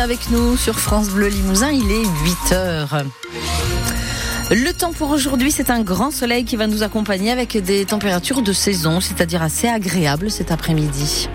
avec nous sur France Bleu Limousin. Il est 8 heures. Le temps pour aujourd'hui, c'est un grand soleil qui va nous accompagner avec des températures de saison, c'est-à-dire assez agréables cet après-midi.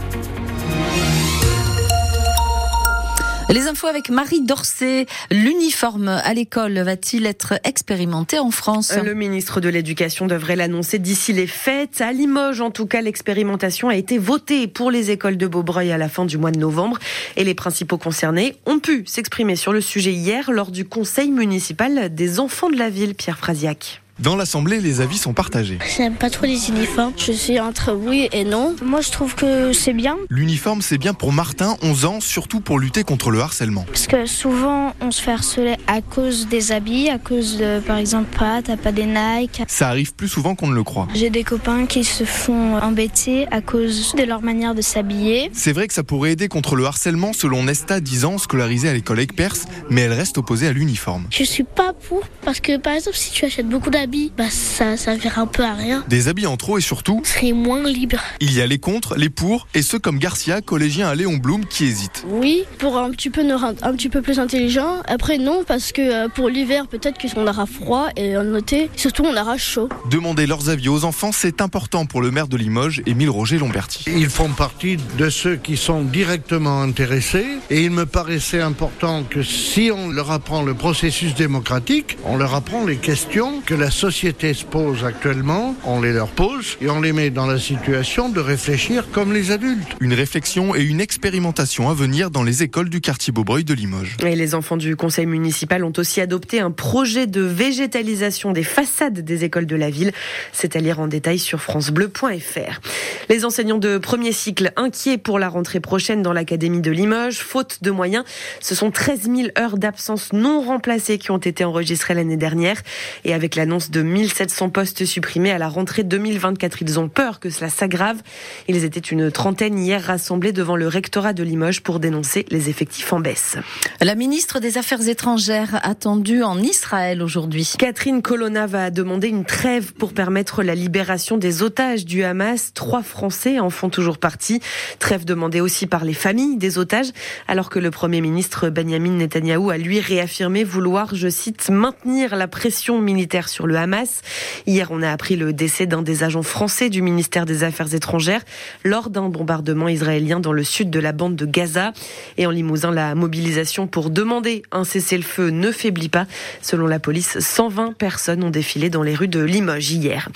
Les infos avec Marie Dorcet. L'uniforme à l'école va-t-il être expérimenté en France? Le ministre de l'Éducation devrait l'annoncer d'ici les fêtes. À Limoges, en tout cas, l'expérimentation a été votée pour les écoles de Beaubreuil à la fin du mois de novembre. Et les principaux concernés ont pu s'exprimer sur le sujet hier lors du conseil municipal des enfants de la ville, Pierre Frasiac. Dans l'Assemblée, les avis sont partagés. J'aime pas trop les uniformes. Je suis entre oui et non. Moi, je trouve que c'est bien. L'uniforme, c'est bien pour Martin, 11 ans, surtout pour lutter contre le harcèlement. Parce que souvent, on se fait harceler à cause des habits, à cause de, par exemple, pas, t'as pas des Nike. Ça arrive plus souvent qu'on ne le croit. J'ai des copains qui se font embêter à cause de leur manière de s'habiller. C'est vrai que ça pourrait aider contre le harcèlement, selon Nesta, 10 ans, scolarisée à l'école Aiguepers, mais elle reste opposée à l'uniforme. Je suis pas pour, parce que, par exemple, si tu achètes beaucoup d'habits, bah ça servira un peu à rien. Des habits en trop et surtout, serait moins libre. Il y a les contre, les pour et ceux comme Garcia, collégien à Léon Blum, qui hésitent. Oui, pour un petit peu nous rendre un petit peu plus intelligent. Après non, parce que euh, pour l'hiver peut-être qu'on aura froid et en été, surtout on aura chaud. Demander leurs avis aux enfants, c'est important pour le maire de Limoges, Émile Roger Lomberti. Ils font partie de ceux qui sont directement intéressés et il me paraissait important que si on leur apprend le processus démocratique, on leur apprend les questions que la société se pose actuellement, on les leur pose et on les met dans la situation de réfléchir comme les adultes. Une réflexion et une expérimentation à venir dans les écoles du quartier Beaubreuil de Limoges. Et les enfants du conseil municipal ont aussi adopté un projet de végétalisation des façades des écoles de la ville. C'est à lire en détail sur francebleu.fr. Les enseignants de premier cycle inquiets pour la rentrée prochaine dans l'académie de Limoges, faute de moyens. Ce sont 13 000 heures d'absence non remplacées qui ont été enregistrées l'année dernière. Et avec l'annonce de 1700 postes supprimés à la rentrée 2024. Ils ont peur que cela s'aggrave. Ils étaient une trentaine hier rassemblés devant le rectorat de Limoges pour dénoncer les effectifs en baisse. La ministre des Affaires étrangères attendue en Israël aujourd'hui. Catherine Colonna va demander une trêve pour permettre la libération des otages du Hamas. Trois Français en font toujours partie. Trêve demandée aussi par les familles des otages, alors que le Premier ministre Benjamin Netanyahou a lui réaffirmé vouloir, je cite, maintenir la pression militaire sur le Hamas. Hier, on a appris le décès d'un des agents français du ministère des Affaires étrangères lors d'un bombardement israélien dans le sud de la bande de Gaza. Et en Limousin, la mobilisation pour demander un cessez-le-feu ne faiblit pas. Selon la police, 120 personnes ont défilé dans les rues de Limoges hier.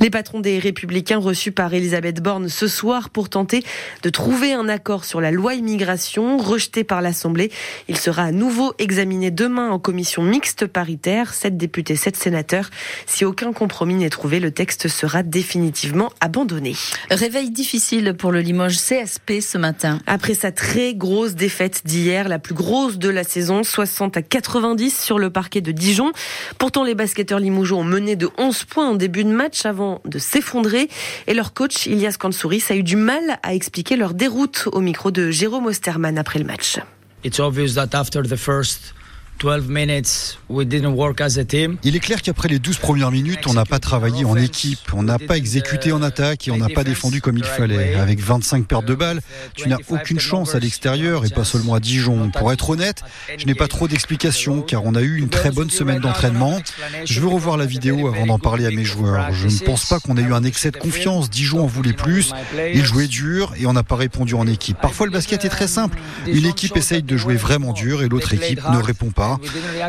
Les patrons des Républicains reçus par Elisabeth Borne ce soir pour tenter de trouver un accord sur la loi immigration rejetée par l'Assemblée. Il sera à nouveau examiné demain en commission mixte paritaire. Sept députés, sept sénateurs. Si aucun compromis n'est trouvé, le texte sera définitivement abandonné. Réveil difficile pour le Limoges CSP ce matin. Après sa très grosse défaite d'hier, la plus grosse de la saison, 60 à 90 sur le parquet de Dijon. Pourtant, les basketteurs limougeaux ont mené de 11 points en début de match avant de s'effondrer. Et leur coach, Ilias Kansouris, a eu du mal à expliquer leur déroute au micro de Jérôme Osterman après le match. It's obvious that after the first 12 minutes, we didn't work as a team. Il est clair qu'après les 12 premières minutes, on n'a pas travaillé en équipe, on n'a pas exécuté en attaque et on n'a pas défendu comme il fallait. Avec 25 pertes de balles, tu n'as aucune chance à l'extérieur et pas seulement à Dijon. Pour être honnête, je n'ai pas trop d'explications car on a eu une très bonne semaine d'entraînement. Je veux revoir la vidéo avant d'en parler à mes joueurs. Je ne pense pas qu'on ait eu un excès de confiance. Dijon en voulait plus. Il jouait dur et on n'a pas répondu en équipe. Parfois le basket est très simple. Une équipe essaye de jouer vraiment dur et l'autre équipe ne répond pas.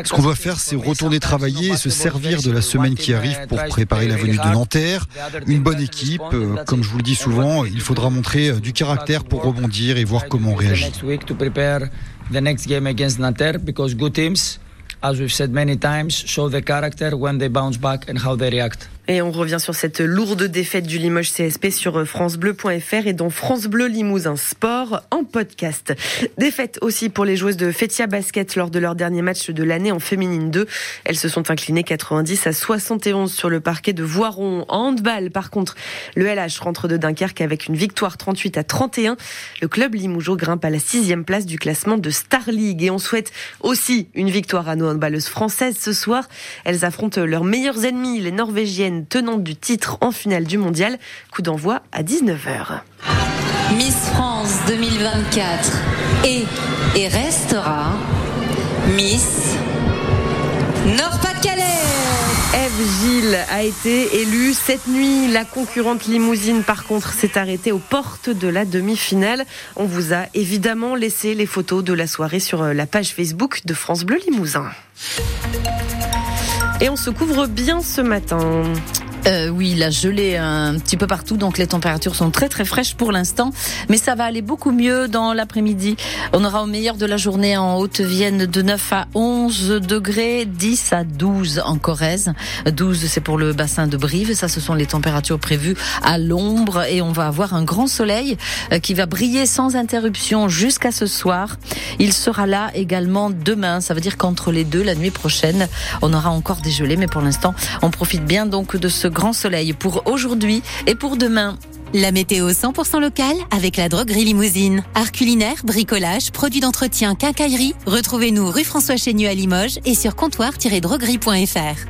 Ce qu'on doit faire, c'est retourner travailler et se servir de la semaine qui arrive pour préparer la venue de Nanterre. Une bonne équipe, euh, comme je vous le dis souvent, il faudra montrer euh, du caractère pour rebondir et voir comment on réagit. as we've said many times, show the character when they bounce back and how they react. Et on revient sur cette lourde défaite du Limoges CSP sur francebleu.fr et dans France Bleu Limousin Sport en podcast. Défaite aussi pour les joueuses de Fetia Basket lors de leur dernier match de l'année en féminine 2. Elles se sont inclinées 90 à 71 sur le parquet de Voiron. En handball, par contre, le LH rentre de Dunkerque avec une victoire 38 à 31. Le club Limougeau grimpe à la sixième place du classement de Star League et on souhaite aussi une victoire à nos handballeuses françaises ce soir. Elles affrontent leurs meilleurs ennemis, les Norvégiennes tenante du titre en finale du mondial. Coup d'envoi à 19h. Miss France 2024 est et restera Miss Nord-Pas-de-Calais. Eve Gilles a été élue cette nuit. La concurrente limousine, par contre, s'est arrêtée aux portes de la demi-finale. On vous a évidemment laissé les photos de la soirée sur euh, la page Facebook de France Bleu Limousin. Et on se couvre bien ce matin. Euh, oui, la gelée un petit peu partout, donc les températures sont très très fraîches pour l'instant, mais ça va aller beaucoup mieux dans l'après-midi. On aura au meilleur de la journée en Haute-Vienne de 9 à 11 degrés, 10 à 12 en Corrèze. 12 c'est pour le bassin de Brive, ça ce sont les températures prévues à l'ombre et on va avoir un grand soleil euh, qui va briller sans interruption jusqu'à ce soir. Il sera là également demain, ça veut dire qu'entre les deux, la nuit prochaine, on aura encore des gelées, mais pour l'instant, on profite bien donc de ce grand soleil pour aujourd'hui et pour demain. La météo 100% locale avec la droguerie limousine. Art culinaire, bricolage, produits d'entretien, quincaillerie. Retrouvez-nous rue François Chénieux à Limoges et sur comptoir-droguerie.fr.